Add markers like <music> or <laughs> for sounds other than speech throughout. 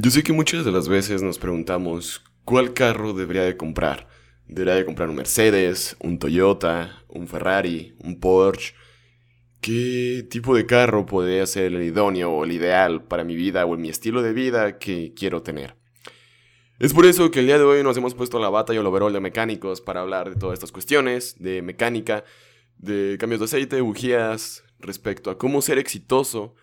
Yo sé que muchas de las veces nos preguntamos cuál carro debería de comprar. Debería de comprar un Mercedes, un Toyota, un Ferrari, un Porsche. ¿Qué tipo de carro podría ser el idóneo o el ideal para mi vida o en mi estilo de vida que quiero tener? Es por eso que el día de hoy nos hemos puesto la bata y el overall de mecánicos para hablar de todas estas cuestiones, de mecánica, de cambios de aceite, bujías, respecto a cómo ser exitoso,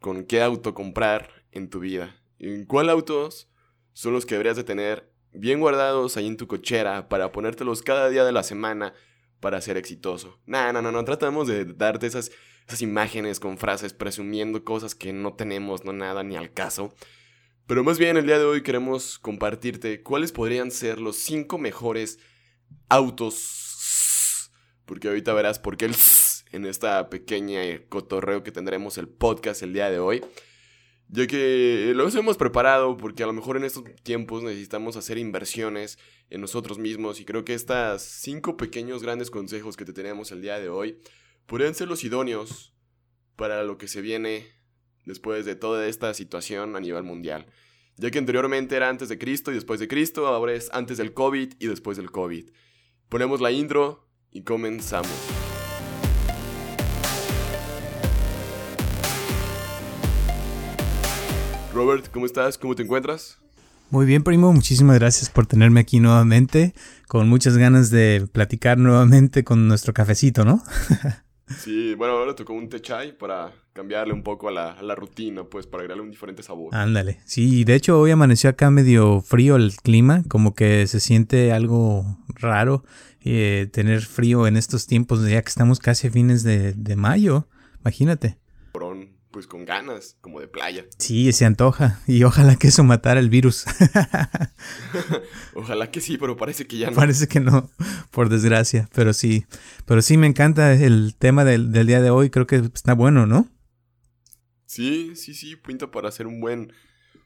con qué auto comprar en tu vida. ¿En cuál autos son los que deberías de tener bien guardados ahí en tu cochera para ponértelos cada día de la semana para ser exitoso? No, no, no, no, tratamos de darte esas, esas imágenes con frases presumiendo cosas que no tenemos, no nada, ni al caso. Pero más bien el día de hoy queremos compartirte cuáles podrían ser los cinco mejores autos. Porque ahorita verás por qué el en esta pequeña cotorreo que tendremos el podcast el día de hoy ya que los hemos preparado porque a lo mejor en estos tiempos necesitamos hacer inversiones en nosotros mismos y creo que estos cinco pequeños grandes consejos que te tenemos el día de hoy podrían ser los idóneos para lo que se viene después de toda esta situación a nivel mundial. Ya que anteriormente era antes de Cristo y después de Cristo, ahora es antes del COVID y después del COVID. Ponemos la intro y comenzamos. Robert, ¿cómo estás? ¿Cómo te encuentras? Muy bien, primo. Muchísimas gracias por tenerme aquí nuevamente. Con muchas ganas de platicar nuevamente con nuestro cafecito, ¿no? <laughs> sí, bueno, ahora tocó un té chai para cambiarle un poco a la, rutina, pues, para agregarle un diferente sabor. Ándale. Sí, de hecho hoy amaneció acá medio frío el clima, como que se siente algo raro eh, tener frío en estos tiempos, ya que estamos casi a fines de, de mayo. Imagínate pues con ganas, como de playa. Sí, se antoja. Y ojalá que eso matara el virus. <laughs> <laughs> ojalá que sí, pero parece que ya no. Parece que no, por desgracia. Pero sí. Pero sí me encanta el tema del, día de hoy. Creo que está bueno, ¿no? Sí, sí, sí. Pinta para hacer un buen,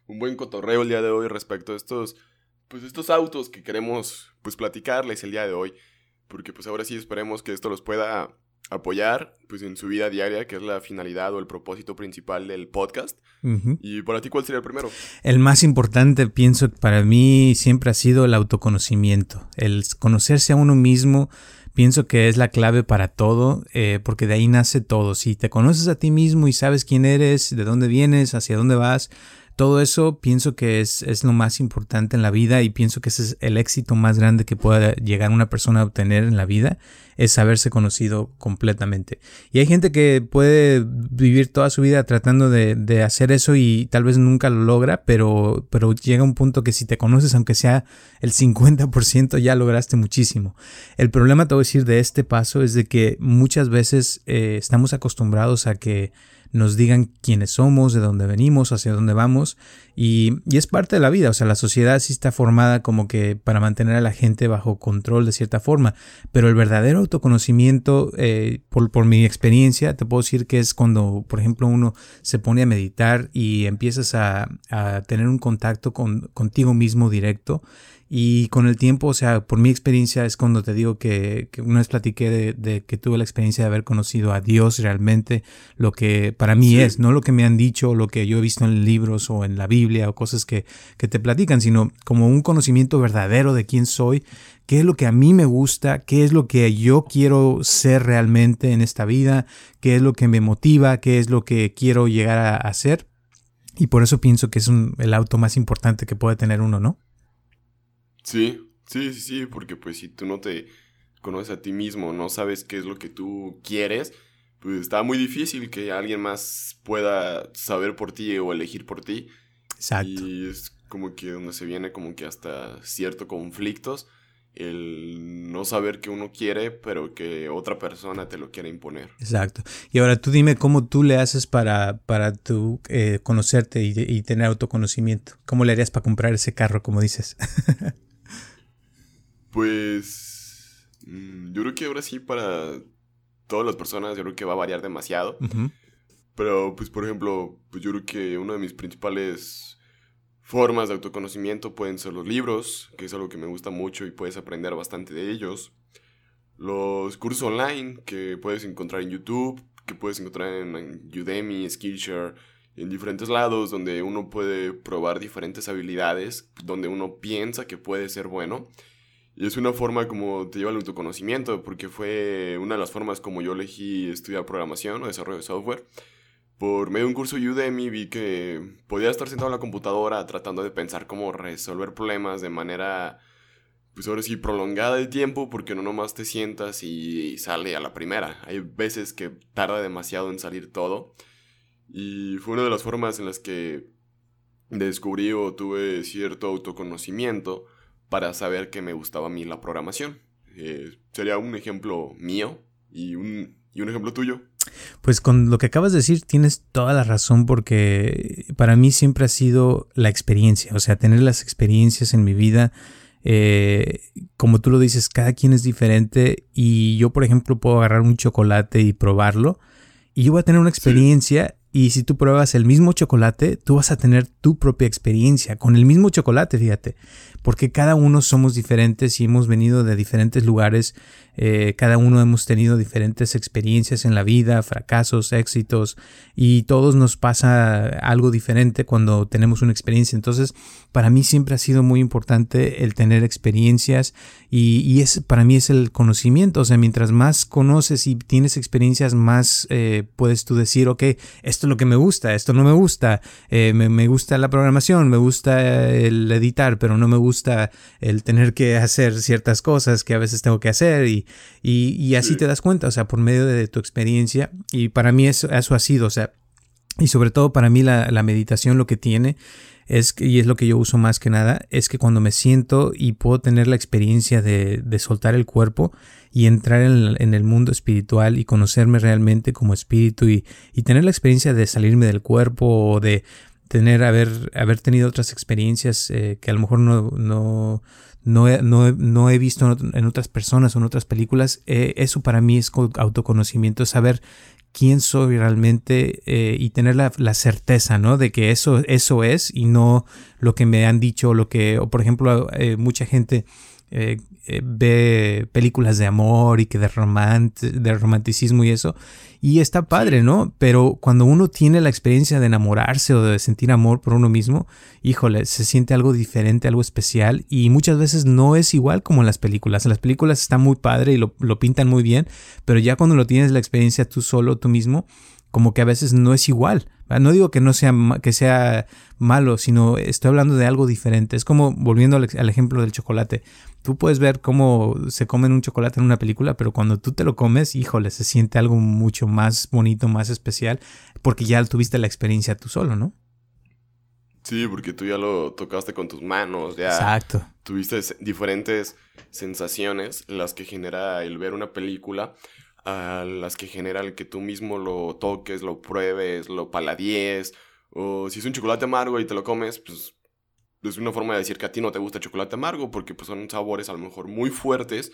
un buen cotorreo el día de hoy respecto a estos, pues estos autos que queremos, pues platicarles el día de hoy. Porque pues ahora sí esperemos que esto los pueda apoyar pues en su vida diaria, que es la finalidad o el propósito principal del podcast. ¿Y para ti cuál sería el primero? El más importante, pienso, para mí siempre ha sido el autoconocimiento, el conocerse a uno mismo. Pienso que es la clave para todo, eh, porque de ahí nace todo. Si te conoces a ti mismo y sabes quién eres, de dónde vienes, hacia dónde vas, todo eso pienso que es, es, lo más importante en la vida y pienso que ese es el éxito más grande que pueda llegar una persona a obtener en la vida, es haberse conocido completamente. Y hay gente que puede vivir toda su vida tratando de, de hacer eso y tal vez nunca lo logra, pero, pero llega un punto que si te conoces, aunque sea el 50%, ya lograste muchísimo. El problema, te voy a decir, de este paso es de que muchas veces eh, estamos acostumbrados a que nos digan quiénes somos, de dónde venimos, hacia dónde vamos. Y, es parte de la vida, o sea, la sociedad sí está formada como que para mantener a la gente bajo control de cierta forma. Pero el verdadero autoconocimiento, eh, por, por, mi experiencia, te puedo decir que es cuando, por ejemplo, uno se pone a meditar y empiezas a, a tener un contacto con, contigo mismo directo y con el tiempo, o sea, por mi experiencia es cuando te digo que, una vez platiqué de, que tuve la experiencia de haber conocido a Dios realmente, lo que para mí es, no lo que me han dicho, lo que yo he visto en libros o en la Biblia o cosas que, que te platican, sino como un conocimiento verdadero de quién soy, qué es lo que a mí me gusta, qué es lo que yo quiero ser realmente en esta vida, qué es lo que me motiva, qué es lo que quiero llegar a hacer. Y por eso pienso que es el auto más importante que puede tener uno, ¿no? Sí, sí, sí, sí, porque pues si tú no te conoces a ti mismo, no sabes qué es lo que tú quieres, pues está muy difícil que alguien más pueda saber por ti o elegir por ti. Exacto. Y es como que donde se viene como que hasta ciertos conflictos el no saber que uno quiere, pero que otra persona te lo quiere imponer. Exacto. Y ahora tú dime cómo tú le haces para, para tú eh, conocerte y, y, tener autoconocimiento. ¿Cómo le harías para comprar ese carro, como dices? <laughs> Pues mm, yo creo que ahora sí para todas las personas yo creo que va a variar demasiado. Pero pues por ejemplo, pues yo creo que una de mis principales formas de autoconocimiento pueden ser los libros, que es algo que me gusta mucho y puedes aprender bastante de ellos. Los cursos online que puedes encontrar en YouTube, que puedes encontrar en Udemy, Skillshare en diferentes lados, donde uno puede probar diferentes habilidades, donde uno piensa que puede ser bueno. Y es una forma como te lleva al autoconocimiento, porque fue una de las formas como yo elegí estudiar programación o desarrollo de software. Por medio de un curso Udemy vi que podía estar sentado en la computadora tratando de pensar cómo resolver problemas de manera, pues ahora sí, prolongada de tiempo, porque no nomás te sientas y sale a la primera. Hay veces que tarda demasiado en salir todo. Y fue una de las formas en las que descubrí o tuve cierto autoconocimiento para saber que me gustaba a mí la programación. Eh, sería un ejemplo mío y un, y un ejemplo tuyo. Pues con lo que acabas de decir tienes toda la razón porque para mí siempre ha sido la experiencia, o sea, tener las experiencias en mi vida, eh, como tú lo dices, cada quien es diferente y yo por ejemplo puedo agarrar un chocolate y probarlo y yo voy a tener una experiencia y si tú pruebas el mismo chocolate, tú vas a tener tu propia experiencia con el mismo chocolate, fíjate, porque cada uno somos diferentes y hemos venido de diferentes lugares, eh, cada uno hemos tenido diferentes experiencias en la vida, fracasos, éxitos, y todos nos pasa algo diferente cuando tenemos una experiencia. Entonces, para mí siempre ha sido muy importante el tener experiencias y, es, para mí es el conocimiento, o sea, mientras más conoces y tienes experiencias, más eh, puedes tú decir, ok, esto es lo que me gusta, esto no me gusta, eh, me, me gusta la programación, me gusta el editar, pero no me gusta el tener que hacer ciertas cosas que a veces tengo que hacer y y, así te das cuenta, o sea, por medio de tu experiencia. Y para mí eso, eso ha sido, o sea, y sobre todo para mí la, meditación lo que tiene es y es lo que yo uso más que nada, es que cuando me siento y puedo tener la experiencia de, soltar el cuerpo y entrar en, el mundo espiritual y conocerme realmente como espíritu y, tener la experiencia de salirme del cuerpo o de tener, haber, haber tenido otras experiencias eh, que a lo mejor no, no, no he, no, he visto en otras personas o en otras películas, eh, eso para mí es autoconocimiento, saber quién soy realmente eh, y tener la, certeza, ¿no? De que eso, eso es y no lo que me han dicho, lo que, o por ejemplo, eh, mucha gente ve películas de amor y que de, de romanticismo y eso, y está padre, ¿no? Pero cuando uno tiene la experiencia de enamorarse o de sentir amor por uno mismo, híjole, se siente algo diferente, algo especial y muchas veces no es igual como en las películas. En las películas está muy padre y lo, lo pintan muy bien, pero ya cuando lo tienes la experiencia tú solo, tú mismo, como que a veces no es igual. No digo que no sea, que sea malo, sino estoy hablando de algo diferente. Es como, volviendo al, ejemplo del chocolate, tú puedes ver cómo se comen un chocolate en una película, pero cuando tú te lo comes, híjole, se siente algo mucho más bonito, más especial, porque ya tuviste la experiencia tú solo, ¿no? Sí, porque tú ya lo tocaste con tus manos, ya Exacto. tuviste diferentes sensaciones las que genera el ver una película a las que genera el que tú mismo lo toques, lo pruebes, lo paladíes, o si es un chocolate amargo y te lo comes, pues es una forma de decir que a ti no te gusta el chocolate amargo porque pues son sabores a lo mejor muy fuertes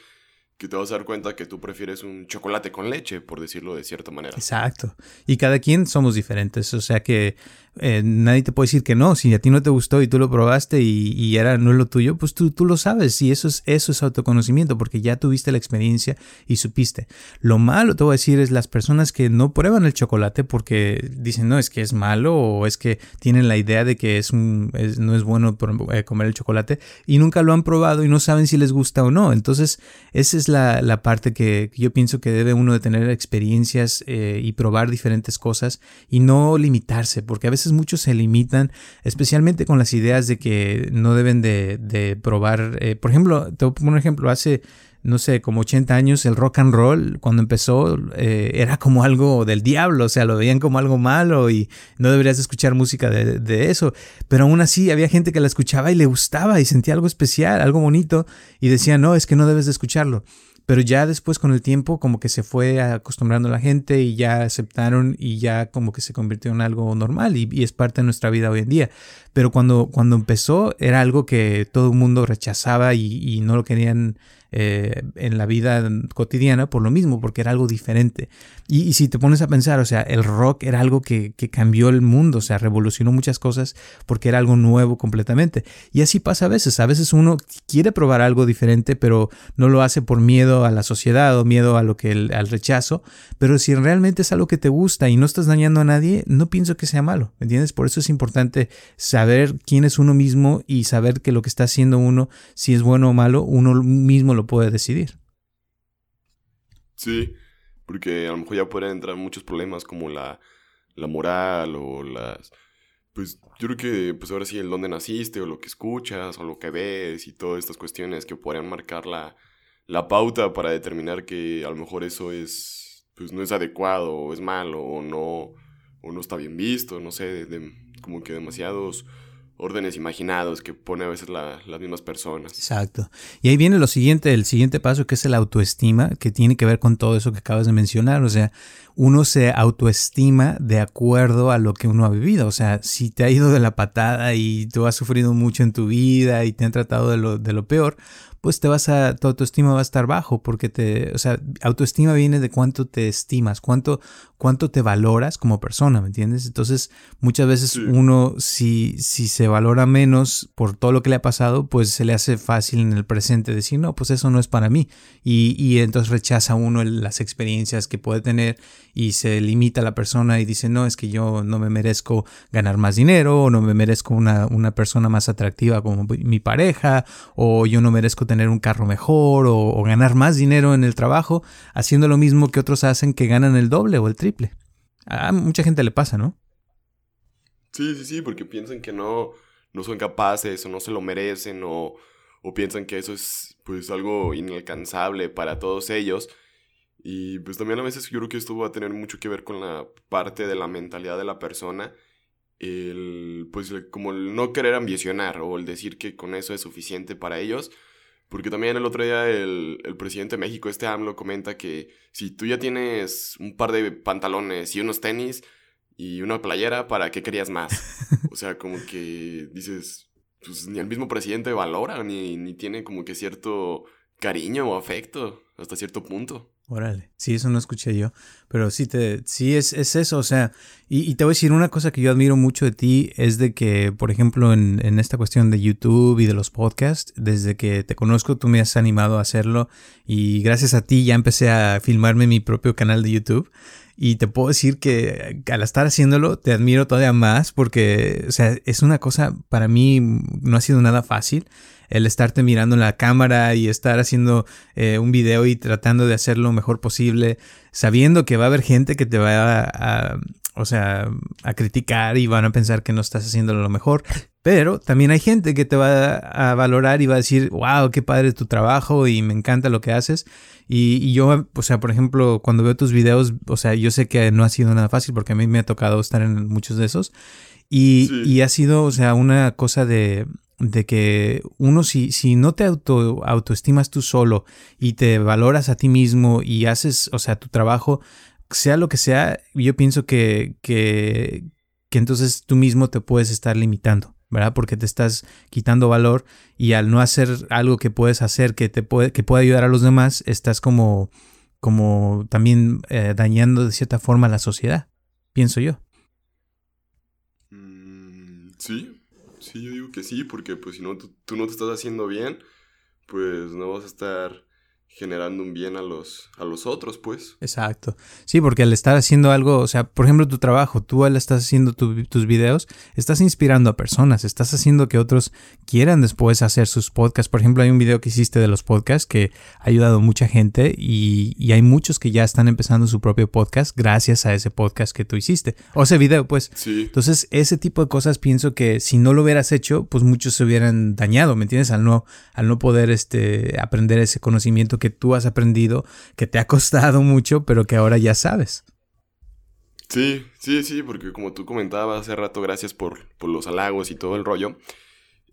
que te vas a dar cuenta que tú prefieres un chocolate con leche, por decirlo de cierta manera. Exacto. Y cada quien somos diferentes, o sea que eh, nadie te puede decir que no. Si a ti no te gustó y tú lo probaste y, y era no es lo tuyo, pues tú, tú, lo sabes. Y eso es, eso es autoconocimiento, porque ya tuviste la experiencia y supiste. Lo malo, te voy a decir, es las personas que no prueban el chocolate porque dicen, no, es que es malo o es que tienen la idea de que es un, no es bueno eh, comer el chocolate y nunca lo han probado y no saben si les gusta o no. Entonces, esa es la, la parte que yo pienso que debe uno de tener experiencias eh, y probar diferentes cosas y no limitarse, porque a veces muchos se limitan, especialmente con las ideas de que no deben de, de probar. Eh, por ejemplo, te voy a poner un ejemplo, hace no sé, como 80 años, el rock and roll, cuando empezó, eh, era como algo del diablo, o sea, lo veían como algo malo y no deberías escuchar música de, eso. Pero aún así había gente que la escuchaba y le gustaba y sentía algo especial, algo bonito, y decía, no, es que no debes de escucharlo. Pero ya después con el tiempo como que se fue acostumbrando la gente y ya aceptaron y ya como que se convirtió en algo normal y, es parte de nuestra vida hoy en día. Pero cuando, cuando empezó era algo que todo el mundo rechazaba y, no lo querían eh, en la vida cotidiana por lo mismo, porque era algo diferente. Y, si te pones a pensar, o sea, el rock era algo que, que, cambió el mundo, o sea, revolucionó muchas cosas porque era algo nuevo completamente. Y así pasa a veces, a veces uno quiere probar algo diferente, pero no lo hace por miedo a la sociedad o miedo a lo que al rechazo, pero si realmente es algo que te gusta y no estás dañando a nadie, no pienso que sea malo, ¿me entiendes? Por eso es importante saber quién es uno mismo y saber que lo que está haciendo uno, si es bueno o malo, uno mismo lo puede decidir. Sí, porque a lo mejor ya pueden entrar muchos problemas como la, la moral o las... Pues yo creo que pues ahora sí el dónde naciste o lo que escuchas o lo que ves y todas estas cuestiones que podrían marcar la, la pauta para determinar que a lo mejor eso es pues no es adecuado o es malo o no o no está bien visto, no sé, de, como que demasiados órdenes imaginados que pone a veces las mismas personas. Exacto. Y ahí viene lo siguiente, el siguiente paso que es el autoestima, que tiene que ver con todo eso que acabas de mencionar. O sea, uno se autoestima de acuerdo a lo que uno ha vivido. O sea, si te ha ido de la patada y tú has sufrido mucho en tu vida y te han tratado de lo, de lo peor, pues te vas a, tu autoestima va a estar bajo porque te, o sea, autoestima viene de cuánto te estimas, cuánto, cuánto te valoras como persona, ¿me entiendes? Entonces, muchas veces uno, si, si se valora menos por todo lo que le ha pasado, pues se le hace fácil en el presente decir, no, pues eso no es para mí. Y, y entonces rechaza uno las experiencias que puede tener y se limita a la persona y dice, no, es que yo no me merezco ganar más dinero, o no me merezco una, una persona más atractiva como mi pareja, o yo no merezco tener un carro mejor, o, ganar más dinero en el trabajo, haciendo lo mismo que otros hacen que ganan el doble o el triple. A mucha gente le pasa, ¿no? Sí, sí, sí, porque piensan que no, no son capaces o no se lo merecen o, o piensan que eso es pues algo inalcanzable para todos ellos y pues también a veces yo creo que esto va a tener mucho que ver con la parte de la mentalidad de la persona. El, pues como el no querer ambicionar o el decir que con eso es suficiente para ellos. Porque también el otro día el, el presidente de México, este AMLO, comenta que si tú ya tienes un par de pantalones y unos tenis y una playera, ¿para qué querías más? <laughs> O sea, como que dices, pues ni el mismo presidente valora, ni, ni tiene como que cierto cariño o afecto hasta cierto punto. Órale, sí, eso no escuché yo, pero sí, te, sí es, es eso, o sea, y, te voy a decir una cosa que yo admiro mucho de ti, es de que, por ejemplo, en, en, esta cuestión de YouTube y de los podcasts, desde que te conozco tú me has animado a hacerlo y gracias a ti ya empecé a filmarme mi propio canal de YouTube. Y te puedo decir que al estar haciéndolo te admiro todavía más porque, o sea, es una cosa, para mí no ha sido nada fácil el estarte mirando en la cámara y estar haciendo eh, un video y tratando de hacer lo mejor posible, sabiendo que va a haber gente que te va a, o sea, a criticar y van a pensar que no estás haciendo lo mejor. Pero también hay gente que te va a valorar y va a decir, wow, qué padre tu trabajo y me encanta lo que haces. Y, yo, o sea, por ejemplo, cuando veo tus videos, o sea, yo sé que no ha sido nada fácil porque a mí me ha tocado estar en muchos de esos. Y, y ha sido, o sea, una cosa de, de que uno si, si no te auto, autoestimas tú solo y te valoras a ti mismo y haces, o sea, tu trabajo, sea lo que sea, yo pienso que, que, que entonces tú mismo te puedes estar limitando, ¿verdad? Porque te estás quitando valor y al no hacer algo que puedes hacer que te puede, que puede ayudar a los demás, estás como, como también eh, dañando de cierta forma a la sociedad, pienso yo. Mm, sí, Sí, yo digo que sí, porque pues si no, tú, no te estás haciendo bien, pues no vas a estar generando un bien a los, a los otros, pues. Exacto. Sí, porque al estar haciendo algo, o sea, por ejemplo, tu trabajo, tú al estar haciendo tus videos, estás inspirando a personas, estás haciendo que otros quieran después hacer sus podcasts. Por ejemplo, hay un video que hiciste de los podcasts que ha ayudado a mucha gente y, y hay muchos que ya están empezando su propio podcast gracias a ese podcast que tú hiciste. O ese video, pues. Sí. Entonces, ese tipo de cosas pienso que si no lo hubieras hecho, pues muchos se hubieran dañado, ¿me entiendes? Al no, al no poder este, aprender ese conocimiento que tú has aprendido, que te ha costado mucho, pero que ahora ya sabes. Sí, sí, sí, porque como tú comentabas hace rato, gracias por, por los halagos y todo el rollo.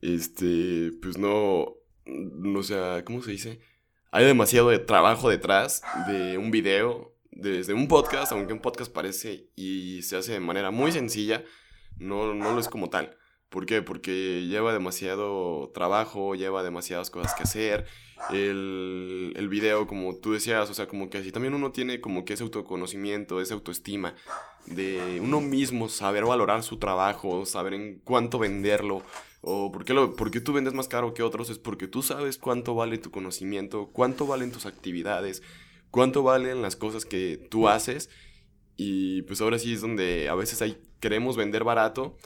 Este, pues no, no sé, ¿cómo se dice? Hay demasiado de trabajo detrás de un video, desde un podcast, aunque un podcast parece y se hace de manera muy sencilla, no, no lo es como tal ¿Por qué? Porque lleva demasiado trabajo, lleva demasiadas cosas que hacer. El, video, como tú decías, o sea, como que si también uno tiene como que ese autoconocimiento, esa autoestima de uno mismo, saber valorar su trabajo, saber en cuánto venderlo, o por qué, lo, por qué tú vendes más caro que otros, es porque tú sabes cuánto vale tu conocimiento, cuánto valen tus actividades, cuánto valen las cosas que tú haces. Y pues ahora sí es donde a veces hay, queremos vender barato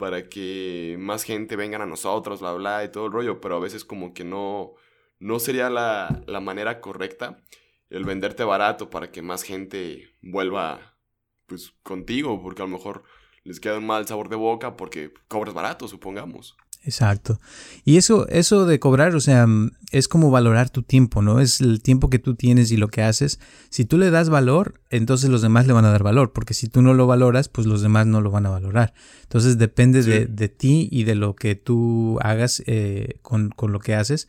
para que más gente vengan a nosotros, bla, bla, y todo el rollo, pero a veces como que no, no sería la, la manera correcta el venderte barato para que más gente vuelva pues contigo, porque a lo mejor les queda un mal sabor de boca porque cobras barato, supongamos. Exacto. Y eso, eso de cobrar, o sea, es como valorar tu tiempo, ¿no? Es el tiempo que tú tienes y lo que haces. Si tú le das valor, entonces los demás le van a dar valor, porque si tú no lo valoras, pues los demás no lo van a valorar. Entonces depende de, de, ti y de lo que tú hagas eh, con, con lo que haces.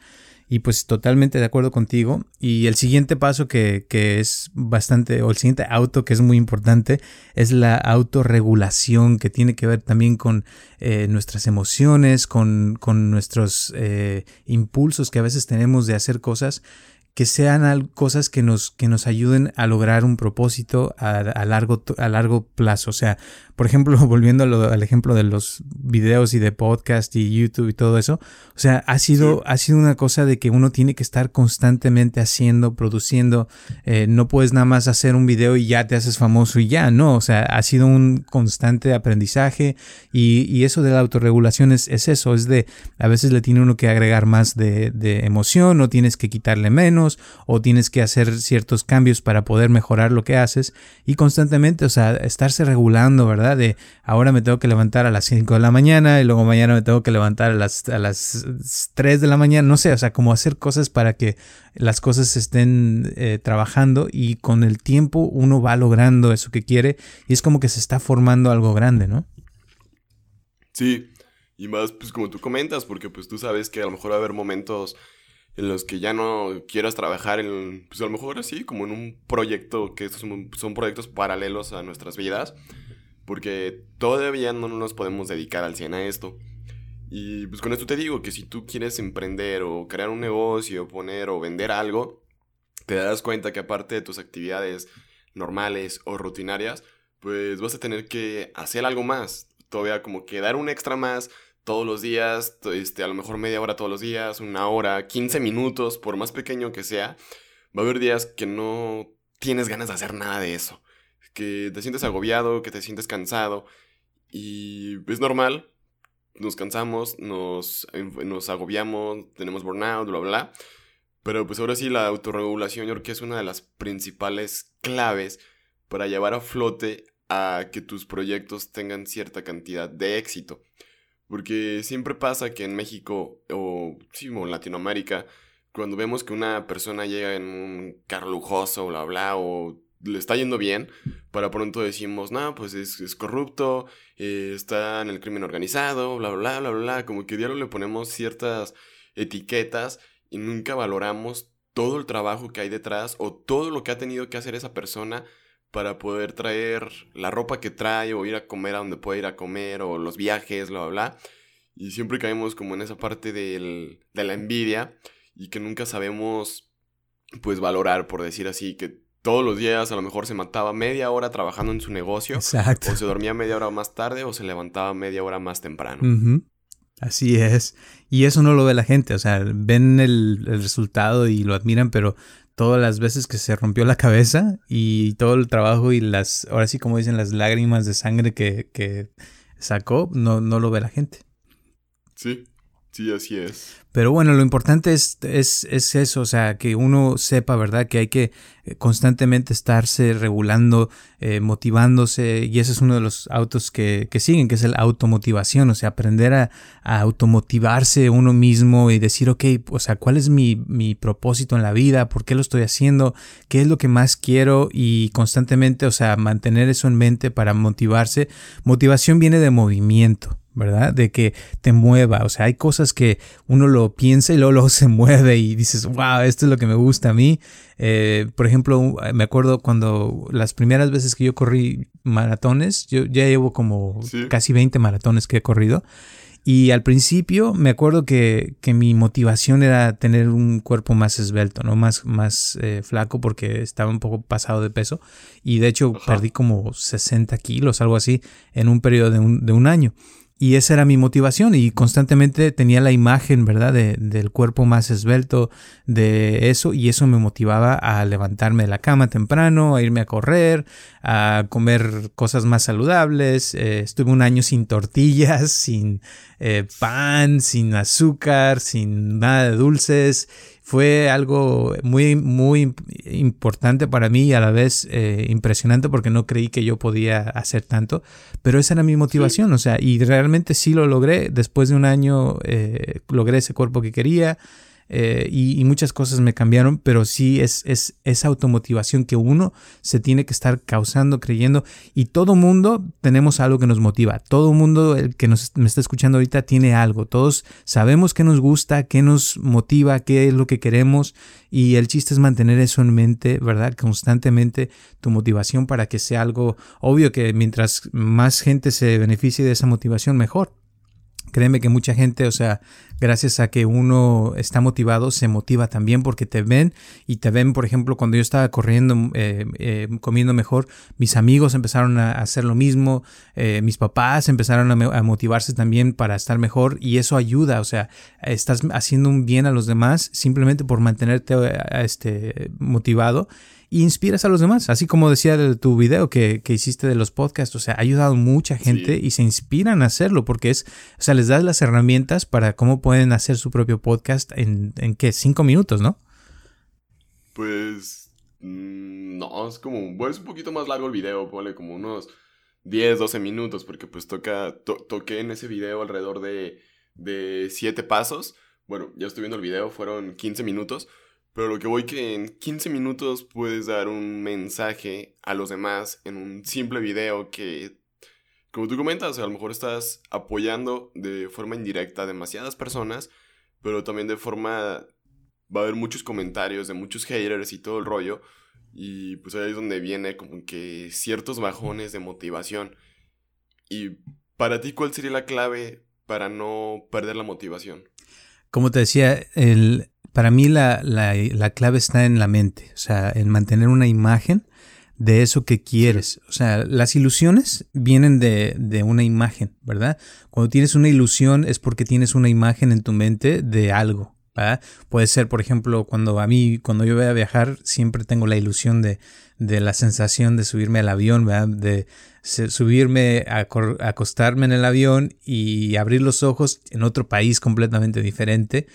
Y pues totalmente de acuerdo contigo. Y el siguiente paso que, que, es bastante, o el siguiente auto que es muy importante, es la autorregulación, que tiene que ver también con eh, nuestras emociones, con, con nuestros eh, impulsos que a veces tenemos de hacer cosas que sean cosas que nos, que nos ayuden a lograr un propósito a, a, largo, a largo plazo. O sea, por ejemplo, <laughs> volviendo al ejemplo de los videos y de podcast y YouTube y todo eso, o sea, ha sido, ha sido una cosa de que uno tiene que estar constantemente haciendo, produciendo. Eh, no puedes nada más hacer un video y ya te haces famoso y ya, no. O sea, ha sido un constante aprendizaje y, y eso de la autorregulación es, es, eso, es de a veces le tiene uno que agregar más de, de emoción o tienes que quitarle menos o tienes que hacer ciertos cambios para poder mejorar lo que haces y constantemente, o sea, estarse regulando, ¿verdad? De ahora me tengo que levantar a las 5 de la mañana y luego mañana me tengo que levantar a las, a las 3 de la mañana, no sé, o sea, como hacer cosas para que las cosas estén eh, trabajando y con el tiempo uno va logrando eso que quiere y es como que se está formando algo grande, ¿no? Sí, y más pues como tú comentas, porque pues tú sabes que a lo mejor va a haber momentos en los que ya no quieras trabajar en, pues a lo mejor así, como en un proyecto, que estos son, son proyectos paralelos a nuestras vidas, porque todavía no nos podemos dedicar al 100 a esto. Y pues con esto te digo que si tú quieres emprender o crear un negocio, poner o vender algo, te das cuenta que aparte de tus actividades normales o rutinarias, pues vas a tener que hacer algo más, todavía como que dar un extra más todos los días, este, a lo mejor media hora todos los días, una hora, 15 minutos, por más pequeño que sea, va a haber días que no tienes ganas de hacer nada de eso que te sientes agobiado, que te sientes cansado. Y es normal, nos cansamos, nos, nos agobiamos, tenemos burnout, bla, bla. Pero pues ahora sí la autorregulación yo creo que es una de las principales claves para llevar a flote a que tus proyectos tengan cierta cantidad de éxito. Porque siempre pasa que en México o, sí, en Latinoamérica, cuando vemos que una persona llega en un carro lujoso, bla, bla, o le está yendo bien, para pronto decimos, no, pues es, corrupto, eh, está en el crimen organizado, bla, bla, bla, bla, como que diario le ponemos ciertas etiquetas y nunca valoramos todo el trabajo que hay detrás o todo lo que ha tenido que hacer esa persona para poder traer la ropa que trae o ir a comer a donde puede ir a comer o los viajes, bla, bla, bla. Y siempre caemos como en esa parte del, de la envidia y que nunca sabemos pues valorar, por decir así, que todos los días a lo mejor se mataba media hora trabajando en su negocio. Exacto. O se dormía media hora más tarde o se levantaba media hora más temprano. Así es. Y eso no lo ve la gente. O sea, ven el, resultado y lo admiran, pero todas las veces que se rompió la cabeza y todo el trabajo y las, ahora sí como dicen, las lágrimas de sangre que, que sacó, no, no lo ve la gente. Sí. Sí, así es. Pero bueno, lo importante es, es, es, eso, o sea, que uno sepa, ¿verdad? Que hay que eh, constantemente estarse regulando, eh, motivándose, y ese es uno de los autos que, que siguen, que es el automotivación, o sea, aprender a, a, automotivarse uno mismo y decir, ok, o sea, ¿cuál es mi, mi propósito en la vida? ¿Por qué lo estoy haciendo? ¿Qué es lo que más quiero? Y constantemente, o sea, mantener eso en mente para motivarse. Motivación viene de movimiento. ¿Verdad? De que te mueva. O sea, hay cosas que uno lo piensa y luego, <laughs> se mueve y dices, wow, esto es lo que me gusta a mí. Eh, por ejemplo, me acuerdo cuando las primeras veces que yo corrí maratones, yo ya llevo como casi 20 maratones que he corrido. Y al principio me acuerdo que, que, mi motivación era tener un cuerpo más esbelto, ¿no? Más, más eh, flaco porque estaba un poco pasado de peso. Y de hecho perdí como 60 kilos, algo así, en un periodo de un, de un año. Y esa era mi motivación y constantemente tenía la imagen, ¿verdad? De, del cuerpo más esbelto, de eso, y eso me motivaba a levantarme de la cama temprano, a irme a correr, a comer cosas más saludables. Eh, estuve un año sin tortillas, <laughs> sin eh, pan, sin azúcar, sin nada de dulces. Fue algo muy, muy importante para mí y a la vez eh, impresionante porque no creí que yo podía hacer tanto, pero esa era mi motivación, o sea, y realmente sí lo logré, después de un año eh, logré ese cuerpo que quería, eh, y, muchas cosas me cambiaron, pero sí es, es esa automotivación que uno se tiene que estar causando, creyendo, y todo mundo tenemos algo que nos motiva, todo mundo el que nos, me está escuchando ahorita tiene algo, todos sabemos qué nos gusta, qué nos motiva, qué es lo que queremos, y el chiste es mantener eso en mente, ¿verdad? Constantemente tu motivación para que sea algo obvio que mientras más gente se beneficie de esa motivación, mejor. Créeme que mucha gente, o sea, gracias a que uno está motivado, se motiva también porque te ven y te ven, por ejemplo, cuando yo estaba corriendo, eh, eh, comiendo mejor, mis amigos empezaron a hacer lo mismo, eh, mis papás empezaron a, motivarse también para estar mejor y eso ayuda, o sea, estás haciendo un bien a los demás simplemente por mantenerte este, motivado y inspiras a los demás. Así como decía de tu video que, hiciste de los podcasts, o sea, ha ayudado mucha gente y se inspiran a hacerlo porque es, o sea, les das las herramientas para cómo pueden hacer su propio podcast en, en qué, cinco minutos, ¿no? Pues, mm, no, es como, bueno, es un poquito más largo el video, ponle como unos 10, 12 minutos porque pues toca, toqué en ese video alrededor de, de 7 pasos. Bueno, ya estoy viendo el video, fueron 15 minutos. Pero lo que voy que en 15 minutos puedes dar un mensaje a los demás en un simple video que, como tú comentas, a lo mejor estás apoyando de forma indirecta a demasiadas personas, pero también de forma... Va a haber muchos comentarios de muchos haters y todo el rollo. Y pues ahí es donde viene como que ciertos bajones de motivación. Y para ti, ¿cuál sería la clave para no perder la motivación? Como te decía, el, para mí la, la, clave está en la mente, o sea, en mantener una imagen de eso que quieres. O sea, las ilusiones vienen de, de, una imagen, ¿verdad? Cuando tienes una ilusión es porque tienes una imagen en tu mente de algo. ¿verdad? Puede ser, por ejemplo, cuando a mí, cuando yo voy a viajar, siempre tengo la ilusión de, de la sensación de subirme al avión, ¿verdad? De subirme, a acostarme en el avión y abrir los ojos en otro país completamente diferente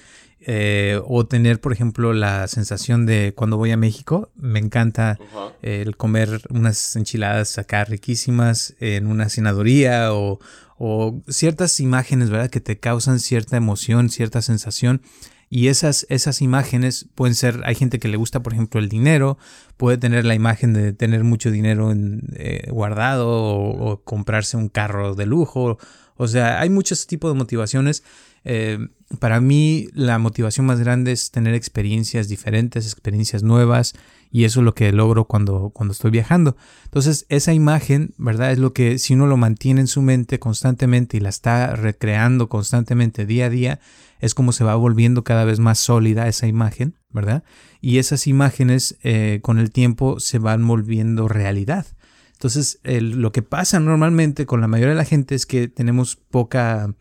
eh, o tener, por ejemplo, la sensación de cuando voy a México, me encanta el comer unas enchiladas acá riquísimas en una cenadoría o, o, ciertas imágenes, ¿verdad? Que te causan cierta emoción, cierta sensación. Y esas, esas imágenes pueden ser, hay gente que le gusta, por ejemplo, el dinero, puede tener la imagen de tener mucho dinero en, eh, guardado o, o, comprarse un carro de lujo. O sea, hay muchos tipos de motivaciones eh, para mí la motivación más grande es tener experiencias diferentes, experiencias nuevas y eso es lo que logro cuando, cuando estoy viajando. Entonces esa imagen, ¿verdad? Es lo que si uno lo mantiene en su mente constantemente y la está recreando constantemente día a día, es como se va volviendo cada vez más sólida esa imagen, ¿verdad? Y esas imágenes eh, con el tiempo se van volviendo realidad. Entonces lo que pasa normalmente con la mayoría de la gente es que tenemos poca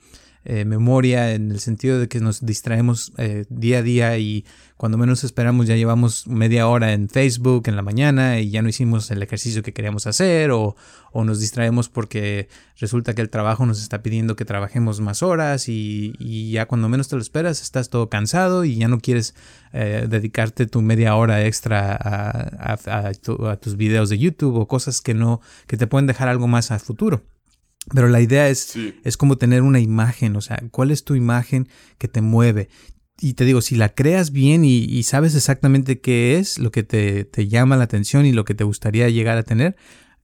eh, memoria en el sentido de que nos distraemos eh, día a día y cuando menos esperamos ya llevamos media hora en Facebook en la mañana y ya no hicimos el ejercicio que queríamos hacer o, o nos distraemos porque resulta que el trabajo nos está pidiendo que trabajemos más horas y, y ya cuando menos te lo esperas estás todo cansado y ya no quieres eh, dedicarte tu media hora extra a, a, a tus videos de YouTube o cosas que no que te pueden dejar algo más a futuro. Pero la idea es, es como tener una imagen, o sea, ¿cuál es tu imagen que te mueve? Y te digo, si la creas bien y, sabes exactamente qué es lo que te, te, llama la atención y lo que te gustaría llegar a tener,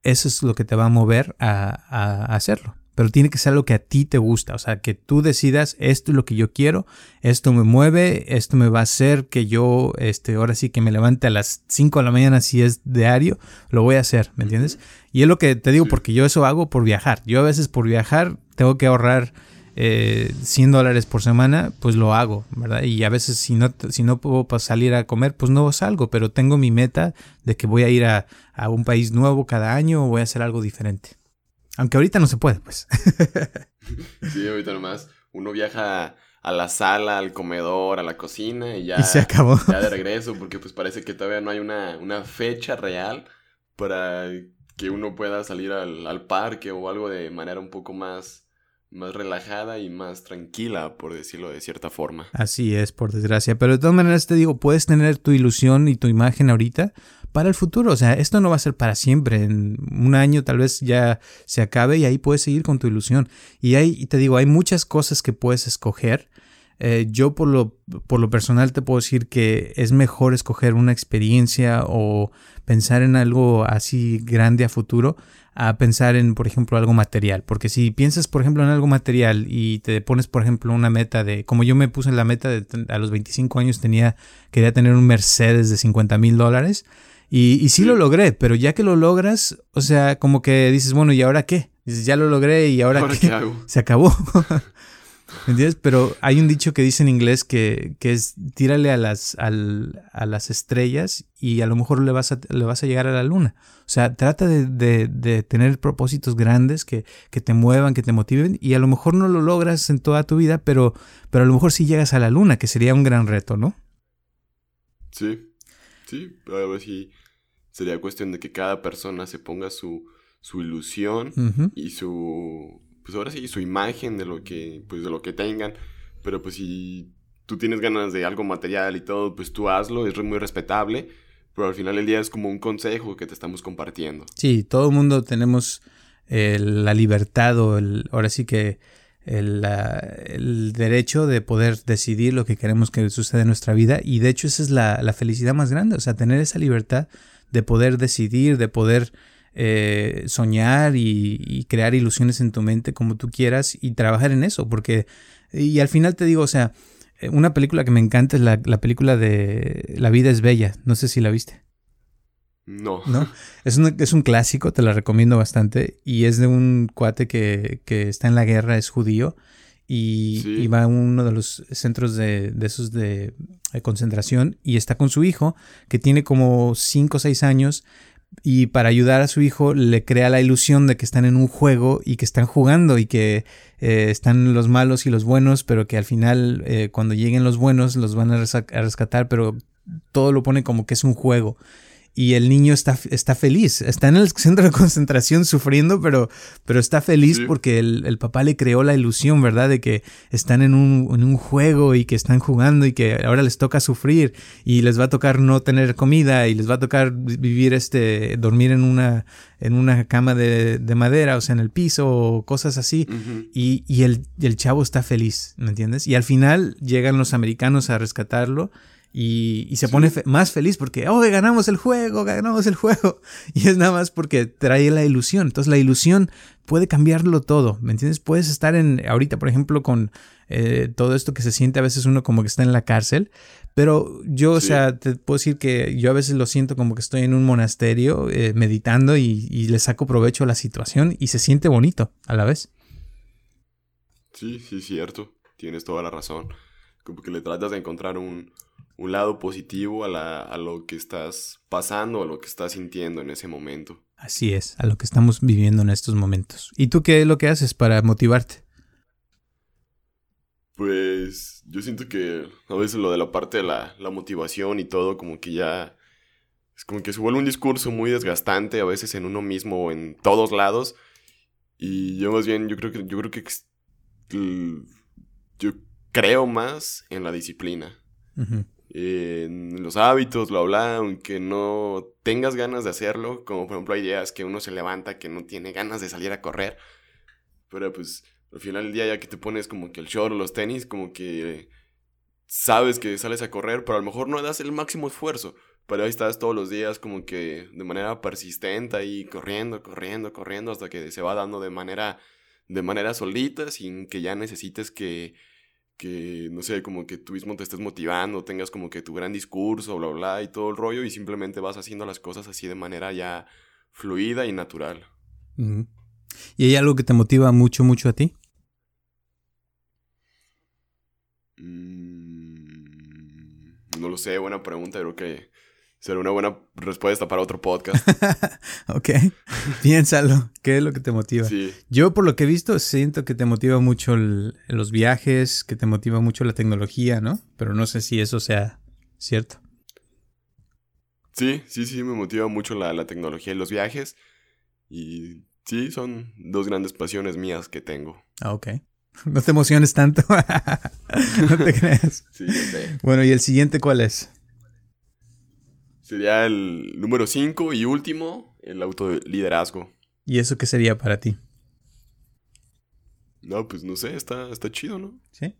eso es lo que te va a mover a, a hacerlo pero tiene que ser lo que a ti te gusta, o sea, que tú decidas, esto es lo que yo quiero, esto me mueve, esto me va a hacer que yo, este, ahora sí que me levante a las 5 de la mañana si es diario, lo voy a hacer, ¿me entiendes? Y es lo que te digo, porque yo eso hago por viajar, yo a veces por viajar tengo que ahorrar eh, 100 dólares por semana, pues lo hago, ¿verdad? Y a veces si no, si no puedo salir a comer, pues no salgo, pero tengo mi meta de que voy a ir a, a un país nuevo cada año o voy a hacer algo diferente. Aunque ahorita no se puede, pues. <laughs> sí, ahorita nomás uno viaja a la sala, al comedor, a la cocina y ya. Y se acabó. Ya de regreso, porque pues parece que todavía no hay una, una fecha real para que uno pueda salir al, al, parque o algo de manera un poco más, más relajada y más tranquila, por decirlo de cierta forma. Así es, por desgracia. Pero de todas maneras te digo, puedes tener tu ilusión y tu imagen ahorita para el futuro. O sea, esto no va a ser para siempre. En un año tal vez ya se acabe y ahí puedes seguir con tu ilusión. Y ahí te digo, hay muchas cosas que puedes escoger. Eh, yo por lo, por lo personal te puedo decir que es mejor escoger una experiencia o pensar en algo así grande a futuro a pensar en, por ejemplo, algo material. Porque si piensas, por ejemplo, en algo material y te pones, por ejemplo, una meta de, como yo me puse en la meta de a los 25 años tenía, quería tener un Mercedes de 50 mil dólares. Y, y sí lo logré, pero ya que lo logras, o sea, como que dices, bueno, ¿y ahora qué? Dices, ya lo logré y ahora, ¿Ahora qué? qué hago? <laughs> Se acabó. <laughs> ¿Me entiendes? Pero hay un dicho que dice en inglés que, que es tírale a las, al, a las estrellas y a lo mejor le vas a, le vas a llegar a la luna. O sea, trata de, de, de tener propósitos grandes que, que, te muevan, que te motiven y a lo mejor no lo logras en toda tu vida, pero, pero a lo mejor sí llegas a la luna, que sería un gran reto, ¿no? Sí, sí, a ver si sería cuestión de que cada persona se ponga su, su ilusión uh -huh. y su pues ahora sí, su imagen de lo que, pues de lo que tengan, pero pues si tú tienes ganas de algo material y todo, pues tú hazlo, es muy respetable, pero al final del día es como un consejo que te estamos compartiendo. Sí, todo el mundo tenemos eh, la libertad o el, ahora sí que el, el, derecho de poder decidir lo que queremos que suceda en nuestra vida y de hecho esa es la, la felicidad más grande, o sea, tener esa libertad de poder decidir, de poder eh, soñar y, y, crear ilusiones en tu mente como tú quieras y trabajar en eso, porque, y al final te digo, o sea, una película que me encanta es la, la película de La vida es bella, no sé si la viste. No. ¿No? Es, un, es un clásico, te la recomiendo bastante, y es de un cuate que, que está en la guerra, es judío, y, sí. y, va a uno de los centros de, de esos de, de, concentración y está con su hijo, que tiene como 5 o 6 años, y para ayudar a su hijo le crea la ilusión de que están en un juego y que están jugando y que eh, están los malos y los buenos, pero que al final eh, cuando lleguen los buenos los van a, a rescatar, pero todo lo pone como que es un juego y el niño está, está feliz, está en el centro de concentración sufriendo, pero, pero está feliz sí. porque el, el, papá le creó la ilusión, ¿verdad? De que están en un, en un, juego y que están jugando y que ahora les toca sufrir y les va a tocar no tener comida y les va a tocar vivir este, dormir en una, en una cama de, de madera, o sea, en el piso o cosas así. Uh -huh. Y, y el, el chavo está feliz, ¿me entiendes? Y al final llegan los americanos a rescatarlo y, y se sí. pone fe más feliz porque, oh, ganamos el juego, ganamos el juego. <laughs> Y es nada más porque trae la ilusión. Entonces la ilusión puede cambiarlo todo, ¿me entiendes? Puedes estar en, ahorita, por ejemplo, con eh, todo esto que se siente a veces uno como que está en la cárcel. Pero yo, sí. o sea, te puedo decir que yo a veces lo siento como que estoy en un monasterio eh, meditando y, y le saco provecho a la situación y se siente bonito a la vez. Sí, sí, cierto. Tienes toda la razón. Como que le tratas de encontrar un, un lado positivo a, la, a, lo que estás pasando, a lo que estás sintiendo en ese momento. Así es, a lo que estamos viviendo en estos momentos. ¿Y tú qué es lo que haces para motivarte? Pues yo siento que a veces lo de la parte de la, la motivación y todo, como que ya es como que se vuelve un discurso muy desgastante a veces en uno mismo o en todos lados. Y yo más bien, yo creo que yo creo que yo creo más en la disciplina. Uh -huh en los hábitos, bla, bla, aunque no tengas ganas de hacerlo, como por ejemplo hay días que uno se levanta que no tiene ganas de salir a correr, pero pues al final del día ya que te pones como que el short o los tenis, como que sabes que sales a correr, pero a lo mejor no das el máximo esfuerzo, pero ahí estás todos los días como que de manera persistente ahí corriendo, corriendo, corriendo, hasta que se va dando de manera, de manera solita, sin que ya necesites que que, no sé, como que tú mismo te estés motivando, tengas como que tu gran discurso, bla, bla, y todo el rollo, y simplemente vas haciendo las cosas así de manera ya fluida y natural. ¿Y hay algo que te motiva mucho, mucho a ti? Mm, no lo sé, buena pregunta. Creo que será una buena respuesta para otro podcast. <laughs> ok, piénsalo. ¿Qué es lo que te motiva? Yo, por lo que he visto, siento que te motiva mucho los viajes, que te motiva mucho la tecnología, ¿no? Pero no sé si eso sea cierto. Sí, sí, sí, me motiva mucho la, la tecnología y los viajes. Y sí, son dos grandes pasiones mías que tengo. Ah, ok. <laughs> No te emociones tanto. <laughs> no te creas. Sí, sé. Bueno, ¿y el siguiente cuál es? Sería el número 5 y último, el autoliderazgo. ¿Y eso qué sería para ti? No, pues no sé, está, está chido, ¿no? Sí.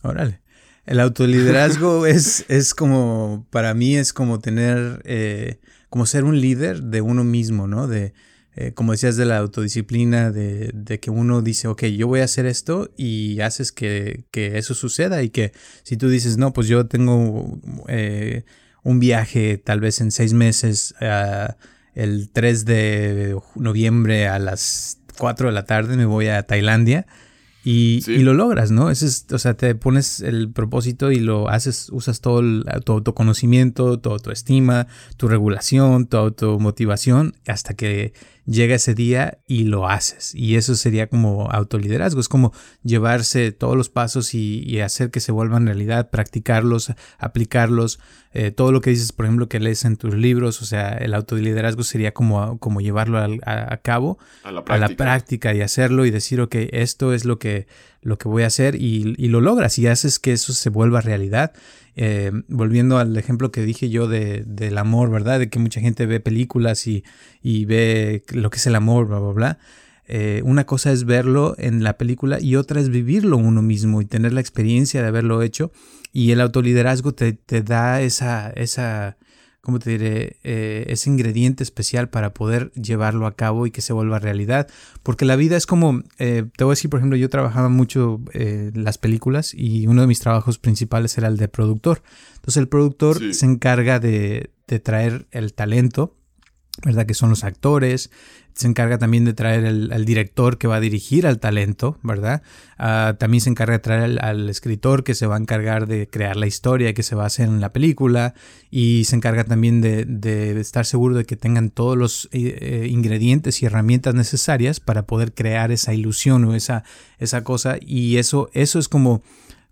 Órale. El autoliderazgo <laughs> es, es como, para mí es como tener, eh, como ser un líder de uno mismo, ¿no? De, eh, como decías, de la autodisciplina, de, de, que uno dice, ok, yo voy a hacer esto y haces que, que eso suceda y que si tú dices, no, pues yo tengo eh, un viaje tal vez en seis meses, el 3 de noviembre a las 4 de la tarde me voy a Tailandia y, y, lo logras, ¿no? Ese es, o sea, te pones el propósito y lo haces, usas todo el, tu autoconocimiento, tu autoestima, tu regulación, tu automotivación, hasta que llega ese día y lo haces. Y eso sería como autoliderazgo, es como llevarse todos los pasos y, hacer que se vuelvan realidad, practicarlos, aplicarlos. Eh, todo lo que dices, por ejemplo, que lees en tus libros, o sea, el autoliderazgo sería como, como llevarlo a, cabo, a la, a la, práctica y hacerlo y decir, ok, esto es lo que, lo que voy a hacer y, y lo logras y haces que eso se vuelva realidad. Eh, volviendo al ejemplo que dije yo de, del amor, ¿verdad? De que mucha gente ve películas y, y ve lo que es el amor, bla, bla, bla. Eh, una cosa es verlo en la película y otra es vivirlo uno mismo y tener la experiencia de haberlo hecho. Y el autoliderazgo te, te da esa, esa, ¿cómo te diré? Eh, ese ingrediente especial para poder llevarlo a cabo y que se vuelva realidad. Porque la vida es como, eh, te voy a decir, por ejemplo, yo trabajaba mucho eh, las películas y uno de mis trabajos principales era el de productor. Entonces el productor se encarga de, de traer el talento ¿verdad? Que son los actores. Se encarga también de traer al director que va a dirigir al talento, ¿verdad? Ah, también se encarga de traer al, escritor que se va a encargar de crear la historia que se va a hacer en la película. Y se encarga también de, estar seguro de que tengan todos los eh, eh, ingredientes y herramientas necesarias para poder crear esa ilusión o esa, esa cosa. Y eso, eso es como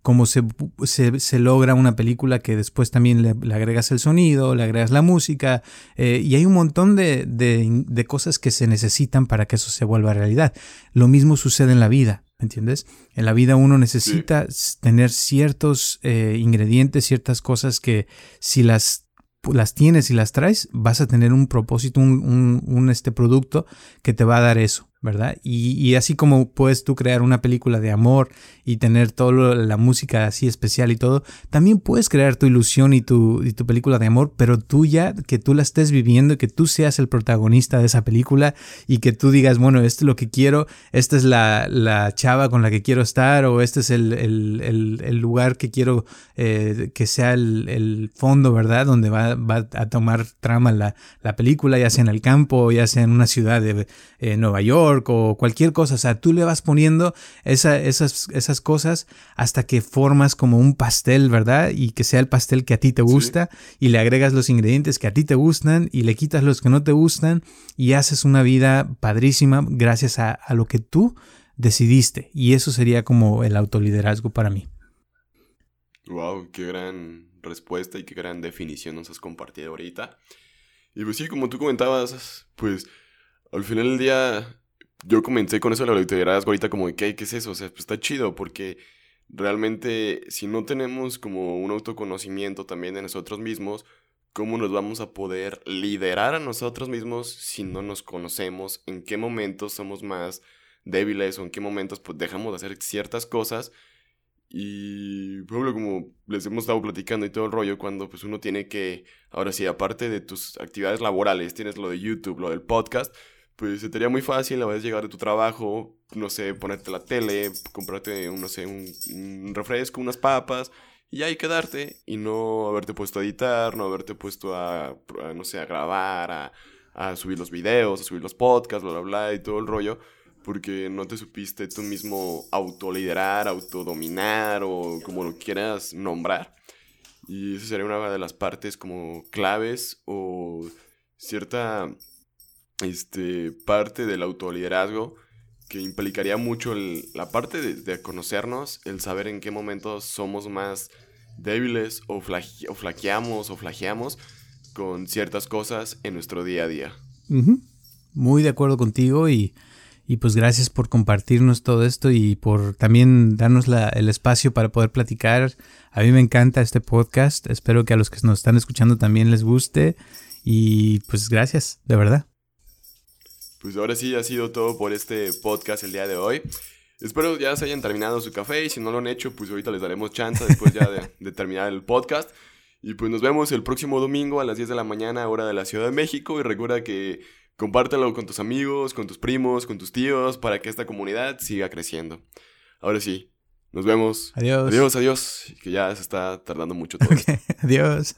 cómo se, se, logra una película que después también le, agregas el sonido, le agregas la música, eh, y hay un montón de, de, cosas que se necesitan para que eso se vuelva realidad. Lo mismo sucede en la vida, ¿me entiendes? En la vida uno necesita tener ciertos eh, ingredientes, ciertas cosas que si las las tienes y las traes, vas a tener un propósito, un, un, un, este producto que te va a dar eso. ¿Verdad? Y, así como puedes tú crear una película de amor y tener toda la música así especial y todo, también puedes crear tu ilusión y tu, y tu película de amor, pero tú ya, que tú la estés viviendo, que tú seas el protagonista de esa película y que tú digas, bueno, esto es lo que quiero, esta es la, la chava con la que quiero estar o este es el, el, el, lugar que quiero eh, que sea el, fondo, ¿verdad? Donde va, va a tomar trama la, la, película, ya sea en el campo, ya sea en una ciudad de eh, Nueva York, o cualquier cosa. O sea, tú le vas poniendo esas, esas cosas hasta que formas como un pastel, ¿verdad? Y que sea el pastel que a ti te gusta y le agregas los ingredientes que a ti te gustan y le quitas los que no te gustan y haces una vida padrísima gracias a, a lo que tú decidiste. Y eso sería como el autoliderazgo para mí. Wow, qué gran respuesta y qué gran definición nos has compartido ahorita. Y pues sí, como tú comentabas, pues al final del día yo comencé con eso de la liderazgo ahorita como de, ¿qué, ¿qué es eso? O sea, pues está chido porque realmente si no tenemos como un autoconocimiento también de nosotros mismos, ¿cómo nos vamos a poder liderar a nosotros mismos si no nos conocemos? ¿En qué momentos somos más débiles o en qué momentos pues dejamos de hacer ciertas cosas? Y, por ejemplo, como les hemos estado platicando y todo el rollo, cuando pues uno tiene que, ahora sí, aparte de tus actividades laborales, tienes lo de YouTube, lo del podcast, pues te haría muy fácil a veces llegar de tu trabajo, no sé, ponerte la tele, comprarte, no sé, un, refresco, unas papas, y ahí quedarte, y no haberte puesto a editar, no haberte puesto a, no sé, a grabar, a, a, subir los videos, a subir los podcasts, bla, bla, bla, y todo el rollo, porque no te supiste tú mismo autoliderar, autodominar o como lo quieras nombrar. Y esa sería una de las partes como claves o cierta este, parte del autoliderazgo que implicaría mucho la parte de, conocernos, el saber en qué momentos somos más débiles o, flaqueamos o flaqueamos con ciertas cosas en nuestro día a día. Muy de acuerdo contigo y, pues gracias por compartirnos todo esto y por también darnos el espacio para poder platicar. A mí me encanta este podcast, espero que a los que nos están escuchando también les guste y pues gracias, de verdad. Pues ahora sí ha sido todo por este podcast el día de hoy. Espero ya se hayan terminado su café y si no lo han hecho, pues ahorita les daremos chance después ya de, terminar el podcast. Y pues nos vemos el próximo domingo a las 10 de la mañana, hora de la Ciudad de México. Y recuerda que compártelo con tus amigos, con tus primos, con tus tíos, para que esta comunidad siga creciendo. Ahora sí, nos vemos. Adiós. Adiós, adiós. Que ya se está tardando mucho todo. <laughs> Adiós.